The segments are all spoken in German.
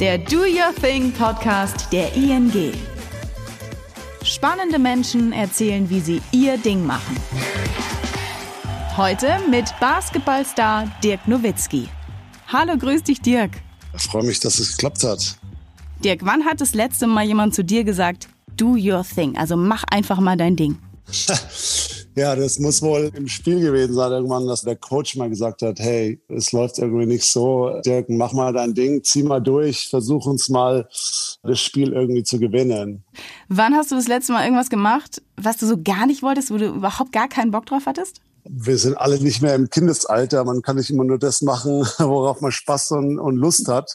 der Do Your Thing Podcast der ING. Spannende Menschen erzählen, wie sie ihr Ding machen. Heute mit Basketballstar Dirk Nowitzki. Hallo, grüß dich, Dirk. Ich freue mich, dass es geklappt hat. Dirk, wann hat das letzte Mal jemand zu dir gesagt, do your thing, also mach einfach mal dein Ding? Ja, das muss wohl im Spiel gewesen sein, irgendwann, dass der Coach mal gesagt hat, hey, es läuft irgendwie nicht so. Dirk, mach mal dein Ding, zieh mal durch, versuch uns mal das Spiel irgendwie zu gewinnen. Wann hast du das letzte Mal irgendwas gemacht, was du so gar nicht wolltest, wo du überhaupt gar keinen Bock drauf hattest? Wir sind alle nicht mehr im Kindesalter. Man kann nicht immer nur das machen, worauf man Spaß und, und Lust hat.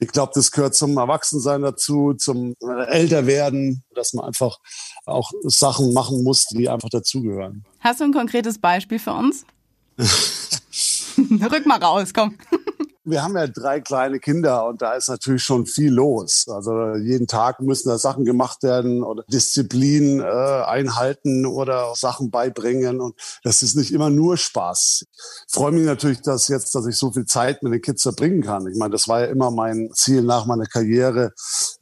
Ich glaube, das gehört zum Erwachsensein dazu, zum Älterwerden, dass man einfach auch Sachen machen muss, die einfach dazugehören. Hast du ein konkretes Beispiel für uns? Rück mal raus, komm. Wir haben ja drei kleine Kinder und da ist natürlich schon viel los. Also jeden Tag müssen da Sachen gemacht werden oder Disziplin äh, einhalten oder Sachen beibringen. Und das ist nicht immer nur Spaß. Ich freue mich natürlich, dass jetzt, dass ich so viel Zeit mit den Kids verbringen kann. Ich meine, das war ja immer mein Ziel nach meiner Karriere,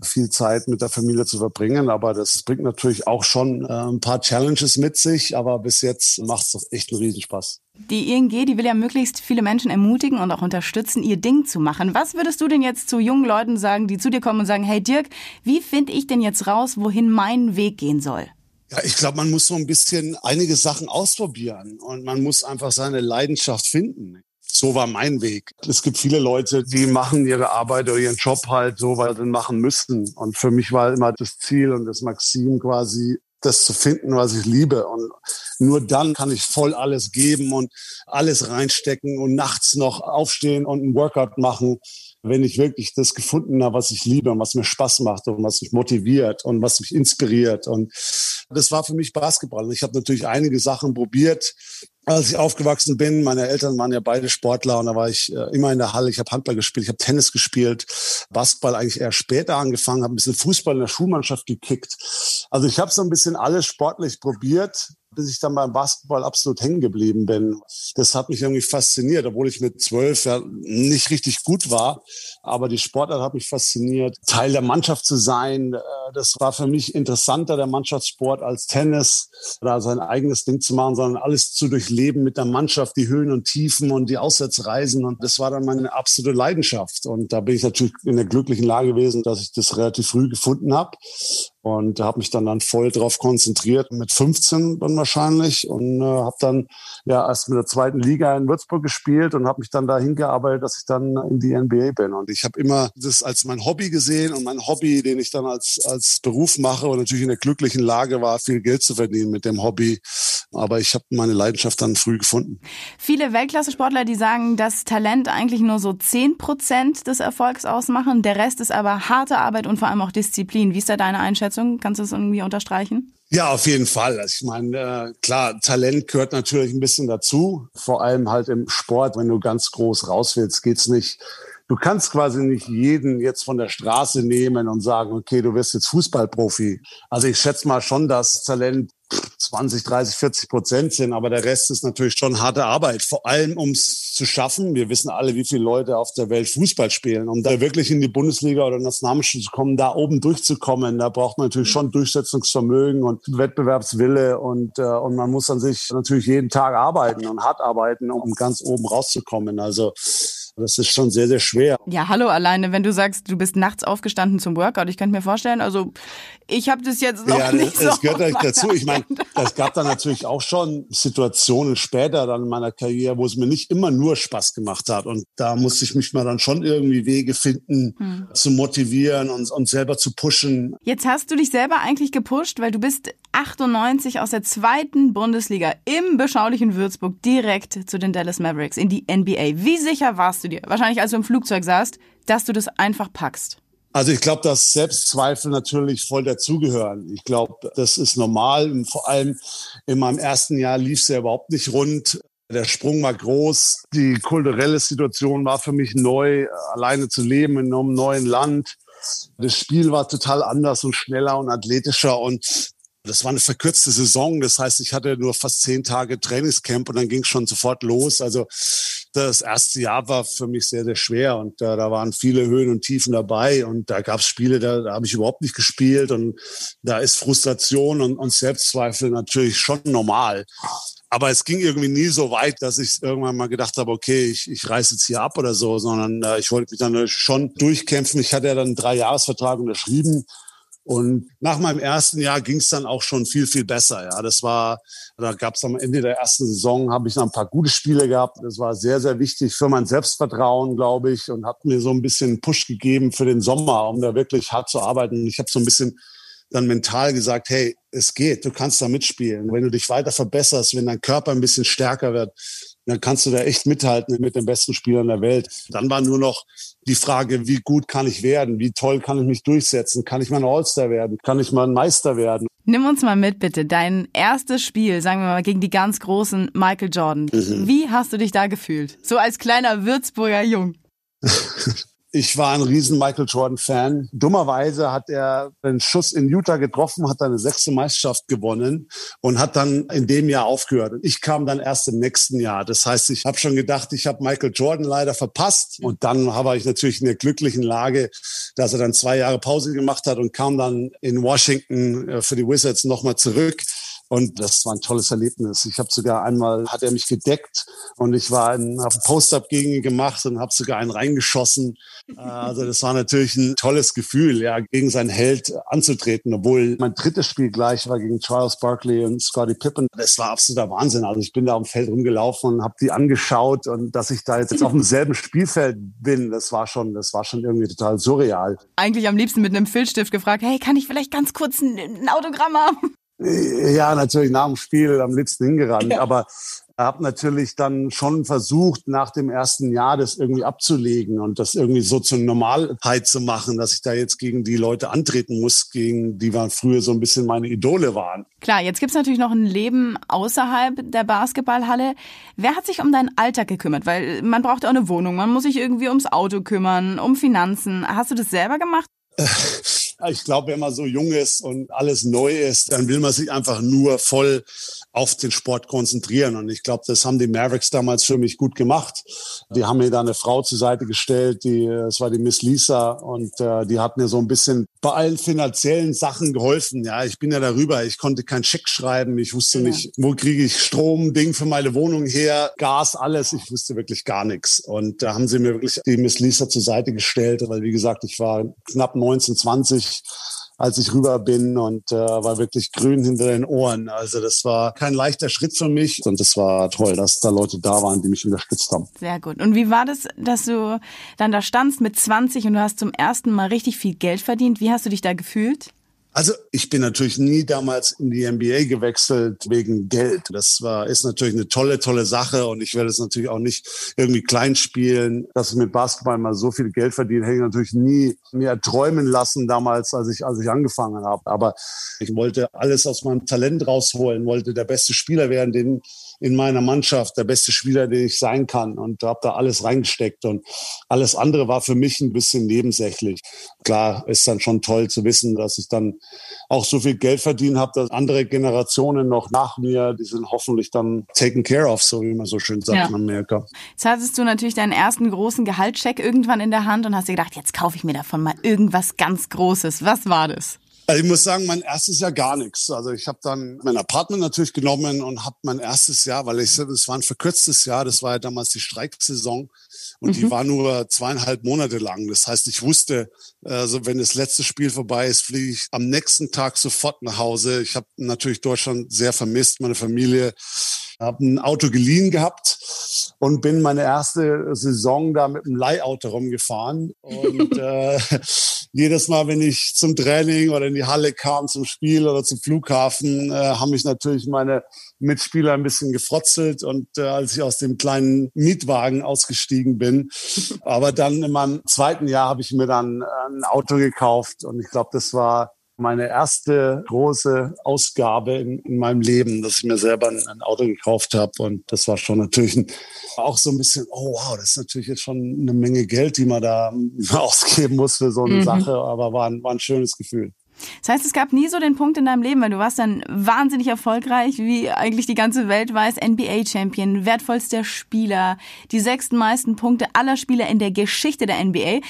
viel Zeit mit der Familie zu verbringen. Aber das bringt natürlich auch schon äh, ein paar Challenges mit sich. Aber bis jetzt macht es echt einen Riesenspaß. Die ING, die will ja möglichst viele Menschen ermutigen und auch unterstützen, ihr Ding zu machen. Was würdest du denn jetzt zu jungen Leuten sagen, die zu dir kommen und sagen, hey Dirk, wie finde ich denn jetzt raus, wohin mein Weg gehen soll? Ja, ich glaube, man muss so ein bisschen einige Sachen ausprobieren und man muss einfach seine Leidenschaft finden. So war mein Weg. Es gibt viele Leute, die machen ihre Arbeit oder ihren Job halt so, weil sie machen müssten. Und für mich war immer das Ziel und das Maxim quasi, das zu finden, was ich liebe. Und nur dann kann ich voll alles geben und alles reinstecken und nachts noch aufstehen und ein Workout machen, wenn ich wirklich das gefunden habe, was ich liebe und was mir Spaß macht und was mich motiviert und was mich inspiriert. Und das war für mich Basketball. Ich habe natürlich einige Sachen probiert, als ich aufgewachsen bin, meine Eltern waren ja beide Sportler und da war ich äh, immer in der Halle. Ich habe Handball gespielt, ich habe Tennis gespielt, Basketball eigentlich eher später angefangen, habe ein bisschen Fußball in der Schulmannschaft gekickt. Also ich habe so ein bisschen alles sportlich probiert, bis ich dann beim Basketball absolut hängen geblieben bin. Das hat mich irgendwie fasziniert, obwohl ich mit zwölf ja nicht richtig gut war. Aber die Sportart hat mich fasziniert. Teil der Mannschaft zu sein, äh, das war für mich interessanter, der Mannschaftssport, als Tennis oder sein eigenes Ding zu machen, sondern alles zu durchleben mit der Mannschaft, die Höhen und Tiefen und die Auswärtsreisen. Und das war dann meine absolute Leidenschaft. Und da bin ich natürlich in der glücklichen Lage gewesen, dass ich das relativ früh gefunden habe und habe mich dann dann voll drauf konzentriert mit 15 dann wahrscheinlich und äh, habe dann ja erst mit der zweiten Liga in Würzburg gespielt und habe mich dann dahin gearbeitet, dass ich dann in die NBA bin und ich habe immer das als mein Hobby gesehen und mein Hobby, den ich dann als als Beruf mache und natürlich in der glücklichen Lage war, viel Geld zu verdienen mit dem Hobby, aber ich habe meine Leidenschaft dann früh gefunden. Viele Weltklasse-Sportler, die sagen, dass Talent eigentlich nur so 10 Prozent des Erfolgs ausmachen, der Rest ist aber harte Arbeit und vor allem auch Disziplin. Wie ist da deine Einschätzung? Einschätzung? Kannst du das irgendwie unterstreichen? Ja, auf jeden Fall. Also ich meine, äh, klar, Talent gehört natürlich ein bisschen dazu. Vor allem halt im Sport, wenn du ganz groß raus willst, geht's nicht. Du kannst quasi nicht jeden jetzt von der Straße nehmen und sagen, okay, du wirst jetzt Fußballprofi. Also ich schätze mal schon, dass Talent 20, 30, 40 Prozent sind, aber der Rest ist natürlich schon harte Arbeit. Vor allem, um es zu schaffen. Wir wissen alle, wie viele Leute auf der Welt Fußball spielen. Um da wirklich in die Bundesliga oder Nationalmannschaft zu kommen, da oben durchzukommen, da braucht man natürlich schon Durchsetzungsvermögen und Wettbewerbswille und, äh, und man muss an sich natürlich jeden Tag arbeiten und hart arbeiten, um ganz oben rauszukommen. Also das ist schon sehr, sehr schwer. Ja, hallo alleine, wenn du sagst, du bist nachts aufgestanden zum Workout. Ich könnte mir vorstellen, also ich habe das jetzt noch ja, nicht das, so. Das gehört eigentlich dazu. Ich meine, es gab dann natürlich auch schon Situationen später dann in meiner Karriere, wo es mir nicht immer nur Spaß gemacht hat. Und da musste ich mich mal dann schon irgendwie Wege finden, hm. zu motivieren und, und selber zu pushen. Jetzt hast du dich selber eigentlich gepusht, weil du bist 98 aus der zweiten Bundesliga im beschaulichen Würzburg direkt zu den Dallas Mavericks in die NBA. Wie sicher warst du dir, wahrscheinlich als du im Flugzeug saßt, dass du das einfach packst? Also ich glaube, dass Selbstzweifel natürlich voll dazugehören. Ich glaube, das ist normal. Und vor allem in meinem ersten Jahr lief es ja überhaupt nicht rund. Der Sprung war groß. Die kulturelle Situation war für mich neu, alleine zu leben in einem neuen Land. Das Spiel war total anders und schneller und athletischer und das war eine verkürzte Saison. Das heißt, ich hatte nur fast zehn Tage Trainingscamp und dann ging es schon sofort los. Also das erste Jahr war für mich sehr, sehr schwer und äh, da waren viele Höhen und Tiefen dabei und da gab es Spiele, da, da habe ich überhaupt nicht gespielt und da ist Frustration und, und Selbstzweifel natürlich schon normal. Aber es ging irgendwie nie so weit, dass ich irgendwann mal gedacht habe, okay, ich, ich reiße jetzt hier ab oder so, sondern äh, ich wollte mich dann schon durchkämpfen. Ich hatte ja dann einen Dreijahresvertrag unterschrieben und nach meinem ersten Jahr ging es dann auch schon viel, viel besser. Ja, das war, da gab es am Ende der ersten Saison, habe ich noch ein paar gute Spiele gehabt. Das war sehr, sehr wichtig für mein Selbstvertrauen, glaube ich, und hat mir so ein bisschen Push gegeben für den Sommer, um da wirklich hart zu arbeiten. Ich habe so ein bisschen dann mental gesagt, hey, es geht, du kannst da mitspielen. Wenn du dich weiter verbesserst, wenn dein Körper ein bisschen stärker wird, dann kannst du da echt mithalten mit den besten Spielern der Welt. Dann war nur noch die Frage, wie gut kann ich werden? Wie toll kann ich mich durchsetzen? Kann ich mal ein All-Star werden? Kann ich mal ein Meister werden? Nimm uns mal mit, bitte. Dein erstes Spiel, sagen wir mal, gegen die ganz großen Michael Jordan. Mhm. Wie hast du dich da gefühlt? So als kleiner Würzburger Jung. Ich war ein riesen Michael Jordan-Fan. Dummerweise hat er einen Schuss in Utah getroffen, hat eine sechste Meisterschaft gewonnen und hat dann in dem Jahr aufgehört. Und ich kam dann erst im nächsten Jahr. Das heißt, ich habe schon gedacht, ich habe Michael Jordan leider verpasst. Und dann war ich natürlich in der glücklichen Lage, dass er dann zwei Jahre Pause gemacht hat und kam dann in Washington äh, für die Wizards nochmal zurück. Und das war ein tolles Erlebnis. Ich habe sogar einmal, hat er mich gedeckt und ich war habe ein Post-up gegen ihn gemacht und habe sogar einen reingeschossen. Äh, also das war natürlich ein tolles Gefühl, ja, gegen seinen Held anzutreten, obwohl mein drittes Spiel gleich war gegen Charles Barkley und Scottie Pippen. Das war absoluter Wahnsinn. Also ich bin da am Feld rumgelaufen und habe die angeschaut und dass ich da jetzt auf demselben Spielfeld bin, das war schon, das war schon irgendwie total surreal. Eigentlich am liebsten mit einem Filzstift gefragt, hey, kann ich vielleicht ganz kurz ein Autogramm haben? Ja, natürlich nach dem Spiel am liebsten hingerannt. Ja. Aber habe natürlich dann schon versucht, nach dem ersten Jahr das irgendwie abzulegen und das irgendwie so zur Normalheit zu machen, dass ich da jetzt gegen die Leute antreten muss, gegen die waren früher so ein bisschen meine Idole waren. Klar, jetzt gibt's natürlich noch ein Leben außerhalb der Basketballhalle. Wer hat sich um deinen Alltag gekümmert? Weil man braucht ja auch eine Wohnung, man muss sich irgendwie ums Auto kümmern, um Finanzen. Hast du das selber gemacht? Ich glaube, wenn man so jung ist und alles neu ist, dann will man sich einfach nur voll auf den Sport konzentrieren. Und ich glaube, das haben die Mavericks damals für mich gut gemacht. Die haben mir da eine Frau zur Seite gestellt, die, es war die Miss Lisa, und äh, die hat mir so ein bisschen bei allen finanziellen Sachen geholfen. Ja, ich bin ja darüber. Ich konnte keinen Scheck schreiben. Ich wusste ja. nicht, wo kriege ich Strom, Ding für meine Wohnung her, Gas, alles. Ich wusste wirklich gar nichts. Und da haben sie mir wirklich die Miss Lisa zur Seite gestellt, weil wie gesagt, ich war knapp 19, 20 als ich rüber bin und äh, war wirklich grün hinter den Ohren. Also das war kein leichter Schritt für mich und es war toll, dass da Leute da waren, die mich unterstützt haben. Sehr gut. Und wie war das, dass du dann da standst mit 20 und du hast zum ersten Mal richtig viel Geld verdient? Wie hast du dich da gefühlt? Also ich bin natürlich nie damals in die NBA gewechselt wegen Geld. Das war ist natürlich eine tolle, tolle Sache und ich werde es natürlich auch nicht irgendwie klein spielen, dass ich mit Basketball mal so viel Geld verdiene, hätte ich natürlich nie mir träumen lassen damals, als ich als ich angefangen habe. Aber ich wollte alles aus meinem Talent rausholen, wollte der beste Spieler werden, den in meiner Mannschaft, der beste Spieler, den ich sein kann und habe da alles reingesteckt und alles andere war für mich ein bisschen nebensächlich. Klar, ist dann schon toll zu wissen, dass ich dann auch so viel Geld verdienen habe, dass andere Generationen noch nach mir, die sind hoffentlich dann taken care of, so wie man so schön sagt ja. in Amerika. Jetzt hattest du natürlich deinen ersten großen Gehaltscheck irgendwann in der Hand und hast dir gedacht, jetzt kaufe ich mir davon mal irgendwas ganz Großes. Was war das? Also ich muss sagen, mein erstes Jahr gar nichts. Also ich habe dann mein Apartment natürlich genommen und habe mein erstes Jahr, weil ich das war ein verkürztes Jahr, das war ja damals die Streiksaison und mhm. die war nur zweieinhalb Monate lang. Das heißt, ich wusste, also wenn das letzte Spiel vorbei ist, fliege ich am nächsten Tag sofort nach Hause. Ich habe natürlich Deutschland sehr vermisst, meine Familie habe ein Auto geliehen gehabt und bin meine erste Saison da mit einem Leihauto rumgefahren. Und äh, jedes Mal, wenn ich zum Training oder in die Halle kam, zum Spiel oder zum Flughafen, äh, haben mich natürlich meine Mitspieler ein bisschen gefrotzelt. Und äh, als ich aus dem kleinen Mietwagen ausgestiegen bin, aber dann in meinem zweiten Jahr habe ich mir dann ein Auto gekauft. Und ich glaube, das war meine erste große Ausgabe in, in, meinem Leben, dass ich mir selber ein, ein Auto gekauft habe. Und das war schon natürlich ein, auch so ein bisschen, oh wow, das ist natürlich jetzt schon eine Menge Geld, die man da ausgeben muss für so eine mhm. Sache, aber war ein, war ein schönes Gefühl. Das heißt, es gab nie so den Punkt in deinem Leben, weil du warst dann wahnsinnig erfolgreich, wie eigentlich die ganze Welt weiß, NBA-Champion, wertvollster Spieler, die sechsten meisten Punkte aller Spieler in der Geschichte der NBA.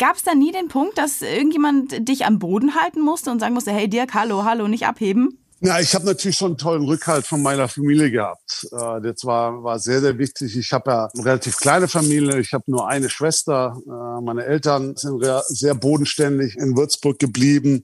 Gab es da nie den Punkt, dass irgendjemand dich am Boden halten musste und sagen musste, hey Dirk, hallo, hallo, nicht abheben? Ja, ich habe natürlich schon einen tollen Rückhalt von meiner Familie gehabt. Äh, das war, war sehr, sehr wichtig. Ich habe ja eine relativ kleine Familie. Ich habe nur eine Schwester. Äh, meine Eltern sind sehr bodenständig in Würzburg geblieben.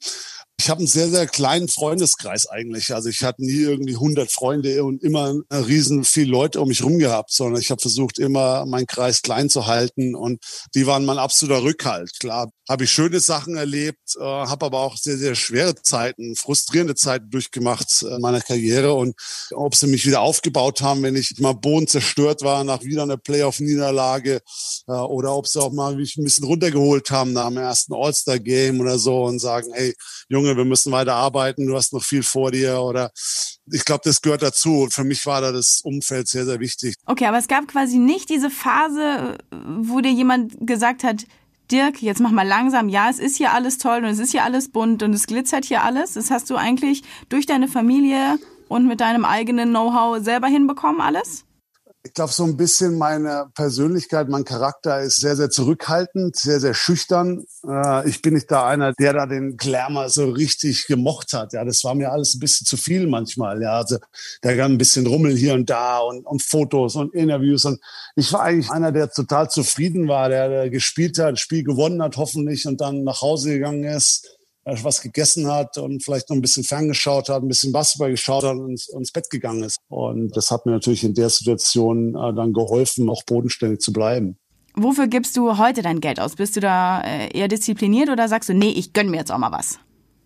Ich habe einen sehr, sehr kleinen Freundeskreis eigentlich. Also ich hatte nie irgendwie 100 Freunde und immer riesen viele Leute um mich rum gehabt, sondern ich habe versucht, immer meinen Kreis klein zu halten und die waren mein absoluter Rückhalt. Klar, habe ich schöne Sachen erlebt, äh, habe aber auch sehr, sehr schwere Zeiten, frustrierende Zeiten durchgemacht in meiner Karriere und ob sie mich wieder aufgebaut haben, wenn ich mal Boden zerstört war nach wieder einer Playoff-Niederlage äh, oder ob sie auch mal mich ein bisschen runtergeholt haben nach dem ersten All-Star-Game oder so und sagen, hey, Junge, Junge, wir müssen weiter arbeiten, du hast noch viel vor dir oder ich glaube, das gehört dazu. Und für mich war da das Umfeld sehr, sehr wichtig. Okay, aber es gab quasi nicht diese Phase, wo dir jemand gesagt hat, Dirk, jetzt mach mal langsam. Ja, es ist hier alles toll und es ist hier alles bunt und es glitzert hier alles. Das hast du eigentlich durch deine Familie und mit deinem eigenen Know-how selber hinbekommen, alles? Ich glaube, so ein bisschen meine Persönlichkeit, mein Charakter ist sehr, sehr zurückhaltend, sehr, sehr schüchtern. Äh, ich bin nicht da einer, der da den Glamour so richtig gemocht hat. Ja, das war mir alles ein bisschen zu viel manchmal. Ja, also da gab ein bisschen Rummel hier und da und, und Fotos und Interviews. Und ich war eigentlich einer, der total zufrieden war, der, der gespielt hat, Spiel gewonnen hat, hoffentlich und dann nach Hause gegangen ist was gegessen hat und vielleicht noch ein bisschen ferngeschaut hat, ein bisschen Basketball geschaut hat und ins Bett gegangen ist. Und das hat mir natürlich in der Situation äh, dann geholfen, auch bodenständig zu bleiben. Wofür gibst du heute dein Geld aus? Bist du da äh, eher diszipliniert oder sagst du, nee, ich gönn mir jetzt auch mal was?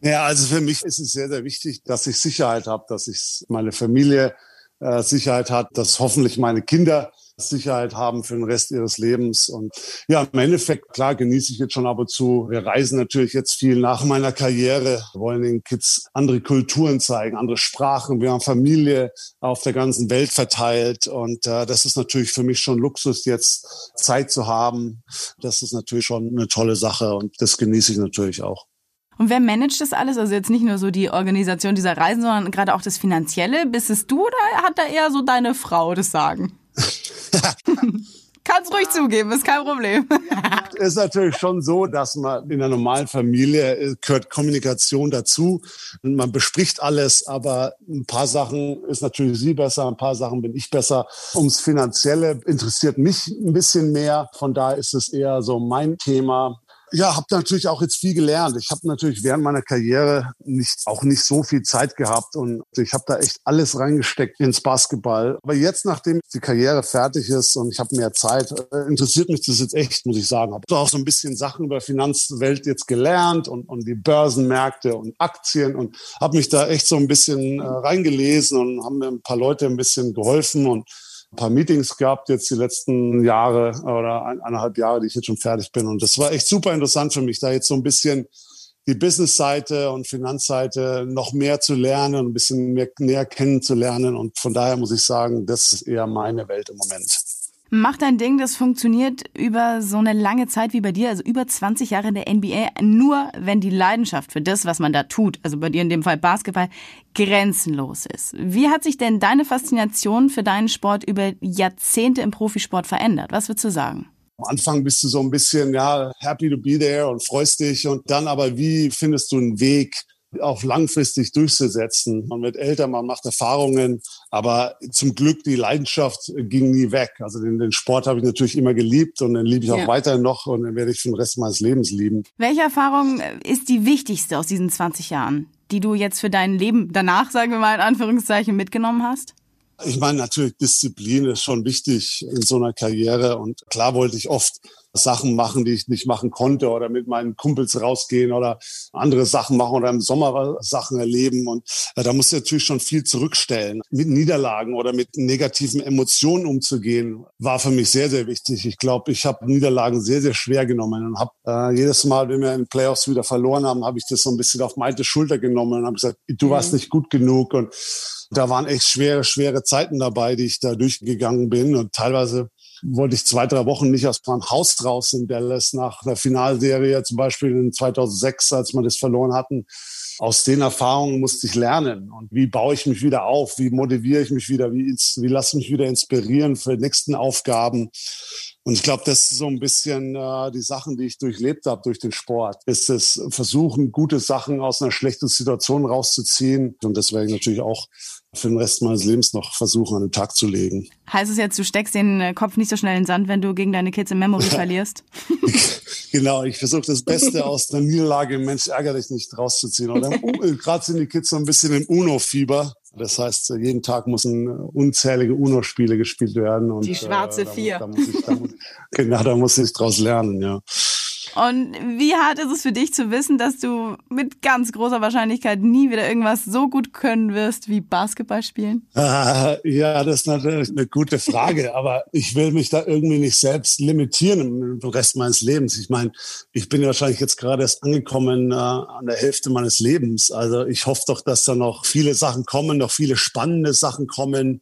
Ja, also für mich ist es sehr, sehr wichtig, dass ich Sicherheit habe, dass ich meine Familie äh, Sicherheit hat, dass hoffentlich meine Kinder Sicherheit haben für den Rest ihres Lebens. Und ja, im Endeffekt, klar, genieße ich jetzt schon ab und zu. Wir reisen natürlich jetzt viel nach meiner Karriere, wollen den Kids andere Kulturen zeigen, andere Sprachen. Wir haben Familie auf der ganzen Welt verteilt. Und äh, das ist natürlich für mich schon Luxus, jetzt Zeit zu haben. Das ist natürlich schon eine tolle Sache und das genieße ich natürlich auch. Und wer managt das alles? Also jetzt nicht nur so die Organisation dieser Reisen, sondern gerade auch das Finanzielle. Bist es du oder hat da eher so deine Frau das Sagen? Kannst ruhig zugeben, ist kein Problem. ist natürlich schon so, dass man in einer normalen Familie äh, gehört Kommunikation dazu. Und man bespricht alles, aber ein paar Sachen ist natürlich sie besser, ein paar Sachen bin ich besser. Ums Finanzielle interessiert mich ein bisschen mehr. Von daher ist es eher so mein Thema. Ja, habe natürlich auch jetzt viel gelernt. Ich habe natürlich während meiner Karriere nicht auch nicht so viel Zeit gehabt und ich habe da echt alles reingesteckt ins Basketball. Aber jetzt, nachdem die Karriere fertig ist und ich habe mehr Zeit, äh, interessiert mich das jetzt echt, muss ich sagen. Habe auch so ein bisschen Sachen über Finanzwelt jetzt gelernt und, und die Börsenmärkte und Aktien und habe mich da echt so ein bisschen äh, reingelesen und haben mir ein paar Leute ein bisschen geholfen und ein paar Meetings gehabt jetzt die letzten Jahre oder eineinhalb Jahre, die ich jetzt schon fertig bin. Und das war echt super interessant für mich, da jetzt so ein bisschen die Business-Seite und Finanzseite noch mehr zu lernen ein bisschen mehr näher kennenzulernen. Und von daher muss ich sagen, das ist eher meine Welt im Moment. Mach dein Ding, das funktioniert über so eine lange Zeit wie bei dir, also über 20 Jahre in der NBA, nur wenn die Leidenschaft für das, was man da tut, also bei dir in dem Fall Basketball, grenzenlos ist. Wie hat sich denn deine Faszination für deinen Sport über Jahrzehnte im Profisport verändert? Was würdest du sagen? Am Anfang bist du so ein bisschen, ja, happy to be there und freust dich und dann aber, wie findest du einen Weg, auch langfristig durchzusetzen. Man wird älter, man macht Erfahrungen, aber zum Glück die Leidenschaft ging nie weg. Also den, den Sport habe ich natürlich immer geliebt und den liebe ich auch ja. weiterhin noch und den werde ich für den Rest meines Lebens lieben. Welche Erfahrung ist die wichtigste aus diesen 20 Jahren, die du jetzt für dein Leben danach, sagen wir mal in Anführungszeichen, mitgenommen hast? Ich meine, natürlich Disziplin ist schon wichtig in so einer Karriere und klar wollte ich oft Sachen machen, die ich nicht machen konnte oder mit meinen Kumpels rausgehen oder andere Sachen machen oder im Sommer Sachen erleben. Und äh, da muss ich natürlich schon viel zurückstellen. Mit Niederlagen oder mit negativen Emotionen umzugehen, war für mich sehr, sehr wichtig. Ich glaube, ich habe Niederlagen sehr, sehr schwer genommen und habe äh, jedes Mal, wenn wir in Playoffs wieder verloren haben, habe ich das so ein bisschen auf meine Schulter genommen und habe gesagt, du warst mhm. nicht gut genug und da waren echt schwere, schwere Zeiten dabei, die ich da durchgegangen bin und teilweise wollte ich zwei, drei Wochen nicht aus meinem Haus raus in Dallas nach der Finalserie, zum Beispiel in 2006, als wir das verloren hatten. Aus den Erfahrungen musste ich lernen. Und wie baue ich mich wieder auf? Wie motiviere ich mich wieder? Wie, wie lasse ich mich wieder inspirieren für die nächsten Aufgaben? Und ich glaube, das ist so ein bisschen äh, die Sachen, die ich durchlebt habe durch den Sport. Ist es versuchen, gute Sachen aus einer schlechten Situation rauszuziehen. Und das werde ich natürlich auch für den Rest meines Lebens noch versuchen, an den Tag zu legen. Heißt es jetzt, du steckst den äh, Kopf nicht so schnell in den Sand, wenn du gegen deine Kids im Memory verlierst? genau, ich versuche das Beste aus einer Niederlage, Mensch, ärgere dich nicht, rauszuziehen. Oder gerade sind die Kids so ein bisschen im UNO-Fieber. Das heißt, jeden Tag müssen unzählige UNO-Spiele gespielt werden. Und, die schwarze äh, Vier. Da, da muss ich, da muss, genau, da muss ich draus lernen, ja. Und wie hart ist es für dich zu wissen, dass du mit ganz großer Wahrscheinlichkeit nie wieder irgendwas so gut können wirst wie Basketball spielen? Ah, ja, das ist natürlich eine gute Frage, aber ich will mich da irgendwie nicht selbst limitieren im Rest meines Lebens. Ich meine, ich bin wahrscheinlich jetzt gerade erst angekommen äh, an der Hälfte meines Lebens. Also ich hoffe doch, dass da noch viele Sachen kommen, noch viele spannende Sachen kommen.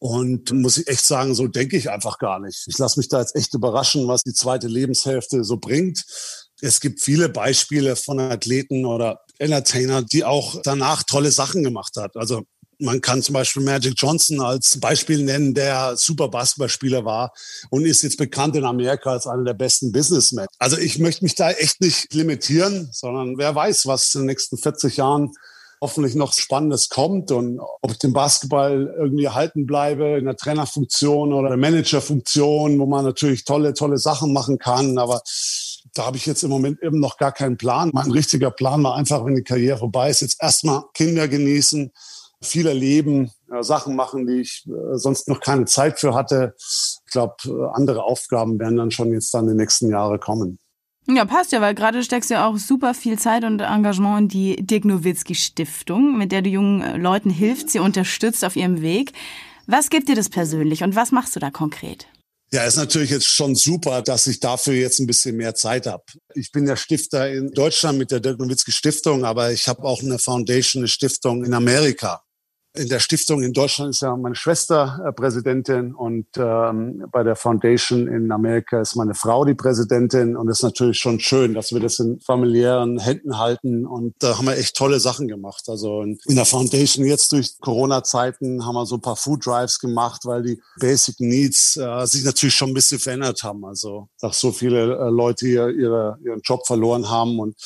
Und muss ich echt sagen, so denke ich einfach gar nicht. Ich lasse mich da jetzt echt überraschen, was die zweite Lebenshälfte so bringt. Es gibt viele Beispiele von Athleten oder Entertainer, die auch danach tolle Sachen gemacht hat. Also man kann zum Beispiel Magic Johnson als Beispiel nennen, der super Basketballspieler war und ist jetzt bekannt in Amerika als einer der besten Businessmen. Also ich möchte mich da echt nicht limitieren, sondern wer weiß, was in den nächsten 40 Jahren hoffentlich noch Spannendes kommt und ob ich den Basketball irgendwie erhalten bleibe in der Trainerfunktion oder der Managerfunktion, wo man natürlich tolle, tolle Sachen machen kann. Aber da habe ich jetzt im Moment eben noch gar keinen Plan. Mein richtiger Plan war einfach, wenn die Karriere vorbei ist, jetzt erstmal Kinder genießen, viel erleben, äh, Sachen machen, die ich äh, sonst noch keine Zeit für hatte. Ich glaube, äh, andere Aufgaben werden dann schon jetzt dann die nächsten Jahre kommen. Ja, passt ja, weil gerade steckst du ja auch super viel Zeit und Engagement in die Dirk Nowitzki Stiftung, mit der du jungen äh, Leuten hilfst, sie unterstützt auf ihrem Weg. Was gibt dir das persönlich und was machst du da konkret? Ja, ist natürlich jetzt schon super, dass ich dafür jetzt ein bisschen mehr Zeit habe. Ich bin der Stifter in Deutschland mit der Dirk Nowitzki Stiftung, aber ich habe auch eine Foundation, eine Stiftung in Amerika. In der Stiftung in Deutschland ist ja meine Schwester äh, Präsidentin und ähm, bei der Foundation in Amerika ist meine Frau die Präsidentin und es ist natürlich schon schön, dass wir das in familiären Händen halten und da haben wir echt tolle Sachen gemacht. Also in der Foundation jetzt durch Corona-Zeiten haben wir so ein paar Food Drives gemacht, weil die Basic Needs äh, sich natürlich schon ein bisschen verändert haben. Also dass so viele äh, Leute hier ihre, ihren Job verloren haben und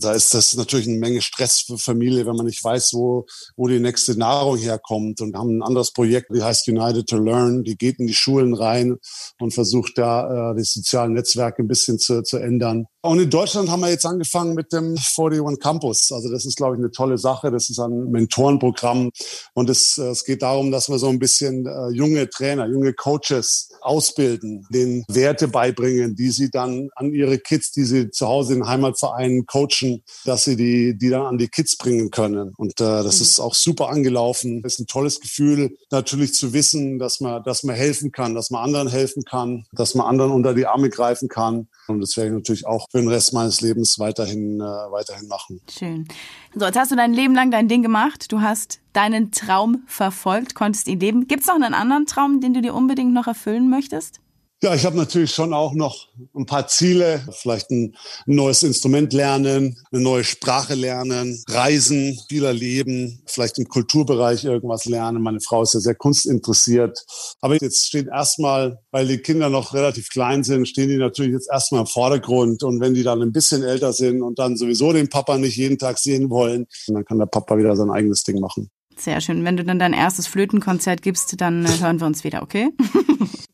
da ist das natürlich eine Menge Stress für Familie, wenn man nicht weiß, wo, wo die nächste Nahrung Erfahrung herkommt und haben ein anderes Projekt, die heißt United to Learn. Die geht in die Schulen rein und versucht da äh, die sozialen Netzwerke ein bisschen zu, zu ändern. Und in Deutschland haben wir jetzt angefangen mit dem 41 Campus. Also das ist, glaube ich, eine tolle Sache. Das ist ein Mentorenprogramm. Und es, es geht darum, dass wir so ein bisschen äh, junge Trainer, junge Coaches ausbilden, den Werte beibringen, die sie dann an ihre Kids, die sie zu Hause in Heimatvereinen coachen, dass sie die, die dann an die Kids bringen können. Und äh, das mhm. ist auch super angelaufen. Es ist ein tolles Gefühl, natürlich zu wissen, dass man, dass man helfen kann, dass man anderen helfen kann, dass man anderen unter die Arme greifen kann. Und das werde ich natürlich auch für den Rest meines Lebens weiterhin, äh, weiterhin machen. Schön. So, jetzt hast du dein Leben lang dein Ding gemacht. Du hast deinen Traum verfolgt, konntest ihn leben. Gibt es noch einen anderen Traum, den du dir unbedingt noch erfüllen möchtest? Ja, ich habe natürlich schon auch noch ein paar Ziele. Vielleicht ein neues Instrument lernen, eine neue Sprache lernen, reisen, viel erleben, vielleicht im Kulturbereich irgendwas lernen. Meine Frau ist ja sehr kunstinteressiert. Aber jetzt steht erstmal, weil die Kinder noch relativ klein sind, stehen die natürlich jetzt erstmal im Vordergrund. Und wenn die dann ein bisschen älter sind und dann sowieso den Papa nicht jeden Tag sehen wollen, dann kann der Papa wieder sein eigenes Ding machen. Sehr schön. Wenn du dann dein erstes Flötenkonzert gibst, dann äh, hören wir uns wieder, okay?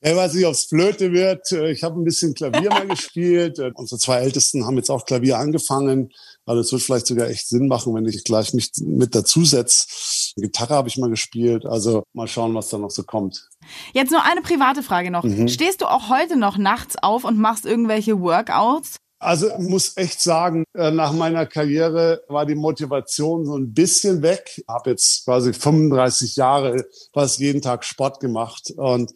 Ich weiß nicht, ob es Flöte wird. Äh, ich habe ein bisschen Klavier mal gespielt. Äh, unsere zwei Ältesten haben jetzt auch Klavier angefangen. Also es wird vielleicht sogar echt Sinn machen, wenn ich gleich mich mit dazu setze. Gitarre habe ich mal gespielt. Also mal schauen, was da noch so kommt. Jetzt nur eine private Frage noch. Mhm. Stehst du auch heute noch nachts auf und machst irgendwelche Workouts? Also muss echt sagen, äh, nach meiner Karriere war die Motivation so ein bisschen weg. Habe jetzt quasi 35 Jahre fast jeden Tag Sport gemacht und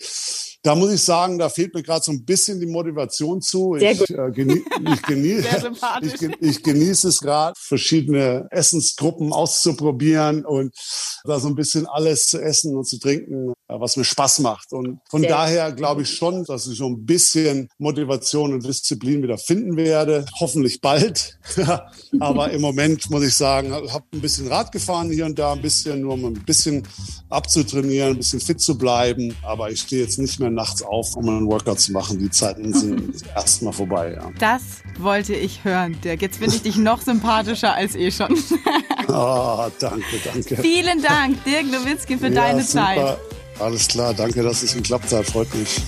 da muss ich sagen, da fehlt mir gerade so ein bisschen die Motivation zu. Sehr ich, gut. Äh, genie ich, genie ich, ich, genieße es gerade, verschiedene Essensgruppen auszuprobieren und da so ein bisschen alles zu essen und zu trinken, äh, was mir Spaß macht. Und von Sehr daher glaube ich schon, dass ich so ein bisschen Motivation und Disziplin wieder finden werde. Hoffentlich bald. Aber im Moment muss ich sagen, habe ein bisschen Rad gefahren hier und da, ein bisschen, nur um ein bisschen abzutrainieren, ein bisschen fit zu bleiben. Aber ich stehe jetzt nicht mehr nachts auf, um einen Workout zu machen. Die Zeiten sind erstmal vorbei. Ja. Das wollte ich hören, Dirk. Jetzt finde ich dich noch sympathischer als eh schon. oh, danke, danke. Vielen Dank, Dirk Nowitzki, für ja, deine super. Zeit. Alles klar, danke, dass es geklappt hat. Freut mich.